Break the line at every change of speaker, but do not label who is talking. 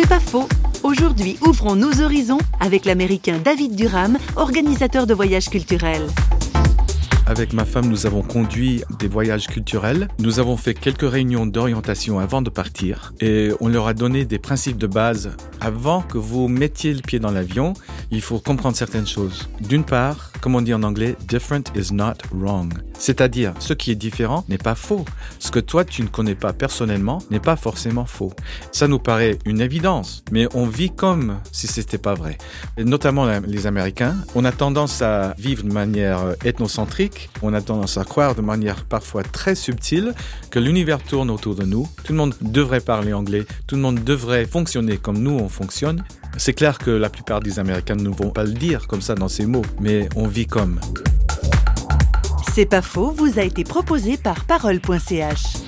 C'est pas faux. Aujourd'hui, ouvrons nos horizons avec l'américain David Durham, organisateur de voyages culturels.
Avec ma femme, nous avons conduit des voyages culturels. Nous avons fait quelques réunions d'orientation avant de partir et on leur a donné des principes de base. Avant que vous mettiez le pied dans l'avion, il faut comprendre certaines choses. D'une part, comme on dit en anglais, different is not wrong. C'est-à-dire, ce qui est différent n'est pas faux. Ce que toi tu ne connais pas personnellement n'est pas forcément faux. Ça nous paraît une évidence, mais on vit comme si c'était pas vrai. Et notamment les Américains, on a tendance à vivre de manière ethnocentrique on a tendance à croire de manière parfois très subtile que l'univers tourne autour de nous. Tout le monde devrait parler anglais, tout le monde devrait fonctionner comme nous on fonctionne. C'est clair que la plupart des Américains ne vont pas le dire comme ça dans ces mots, mais on vit comme.
C'est pas faux, vous a été proposé par parole.ch.